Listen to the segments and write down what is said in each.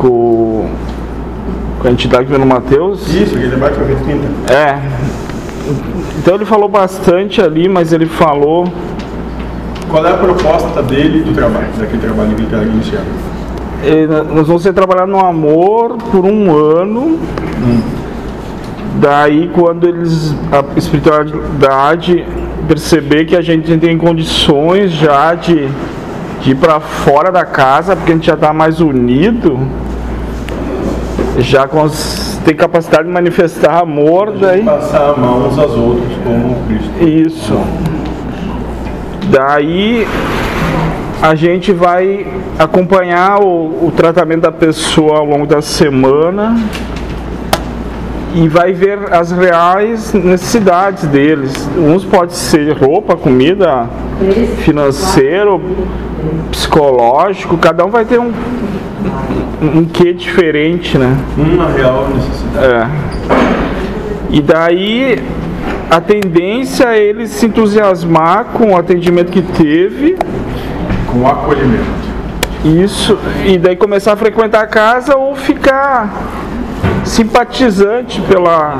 com, com a entidade do Mateus. Isso, aquele debate foi feito quinta. É. Então ele falou bastante ali, mas ele falou. Qual é a proposta dele do trabalho, daquele trabalho que ele está iniciando? eh, Nós vamos ser trabalhar no amor por um ano. Daí quando eles a espiritualidade perceber que a gente tem condições já de, de ir para fora da casa, porque a gente já está mais unido, já tem capacidade de manifestar amor, daí. Passar a mão uns aos outros como Cristo. Isso. Daí a gente vai acompanhar o, o tratamento da pessoa ao longo da semana e vai ver as reais necessidades deles. Uns pode ser roupa, comida, financeiro, psicológico, cada um vai ter um, um quê diferente, né? Uma real necessidade. É. E daí a tendência é ele se entusiasmar com o atendimento que teve, Com acolhimento. isso, e daí começar a frequentar a casa ou ficar simpatizante pela,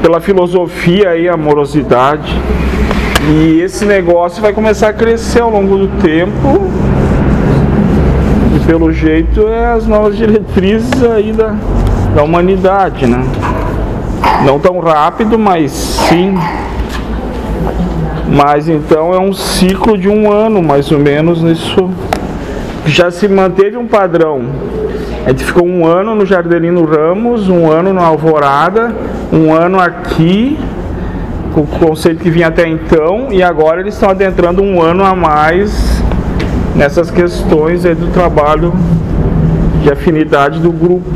pela filosofia e amorosidade. E esse negócio vai começar a crescer ao longo do tempo. Pelo jeito é as novas diretrizes aí da, da humanidade, né? Não tão rápido, mas sim. Mas então é um ciclo de um ano, mais ou menos, nisso. Já se manteve um padrão. A gente ficou um ano no Jardelino Ramos, um ano no Alvorada, um ano aqui, com o conceito que vinha até então, e agora eles estão adentrando um ano a mais nessas questões aí do trabalho de afinidade do grupo.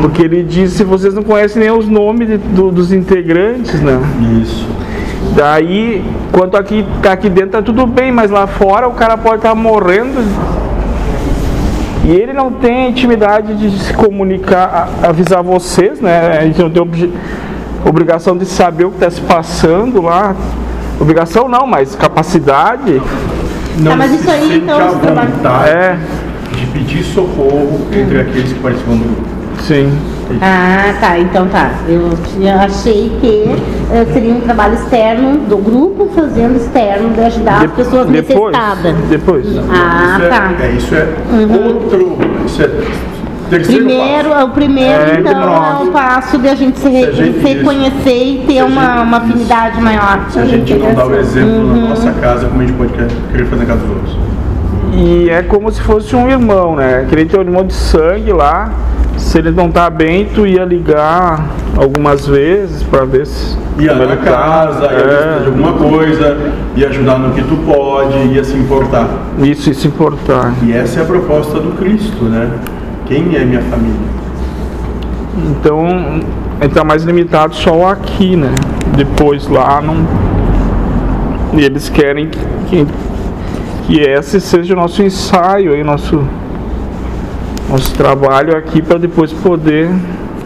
Porque ele disse, vocês não conhecem nem os nomes de- do- dos integrantes, né? Isso. Daí, quanto aqui tá aqui dentro tá tudo bem, mas lá fora o cara pode estar morrendo e ele não tem a intimidade de se comunicar, avisar vocês, né? A gente não tem obje- obrigação de saber o que está se passando lá. Obrigação não, mas capacidade. Não Tá, mas isso se aí, sente então, a esse trabalho- vontade É, de pedir socorro entre aqueles que participam do grupo. sim. Ah, tá, então tá. Eu achei que eh, seria um trabalho externo do grupo fazendo externo de ajudar as De- pessoas depois, necessitadas. depois. Ah, isso tá. É, é, isso é outro. Isso é terceiro Primeiro, passo. o primeiro É, então nós. é o passo de a gente se, re- Se a gente- se isso. conhecer e Se ter uma, gente- uma isso. afinidade maior. Se a gente não dá o exemplo Uhum. na nossa casa, como a gente pode querer fazer na casa dos outros? E é como se fosse um irmão, né? Queria ter um irmão de sangue lá. Se ele não tá bem, tu ia ligar algumas vezes para ver se. Ia na tá. casa, ia precisar de É, alguma coisa, ia ajudar no que tu pode, ia se importar. isso, isso importar. E essa é a proposta do Cristo, né? Quem é minha família? Então, ele tá mais limitado só aqui, né? Depois lá não. E eles querem que, que, que esse seja o nosso ensaio aí, nosso, nosso trabalho aqui para depois poder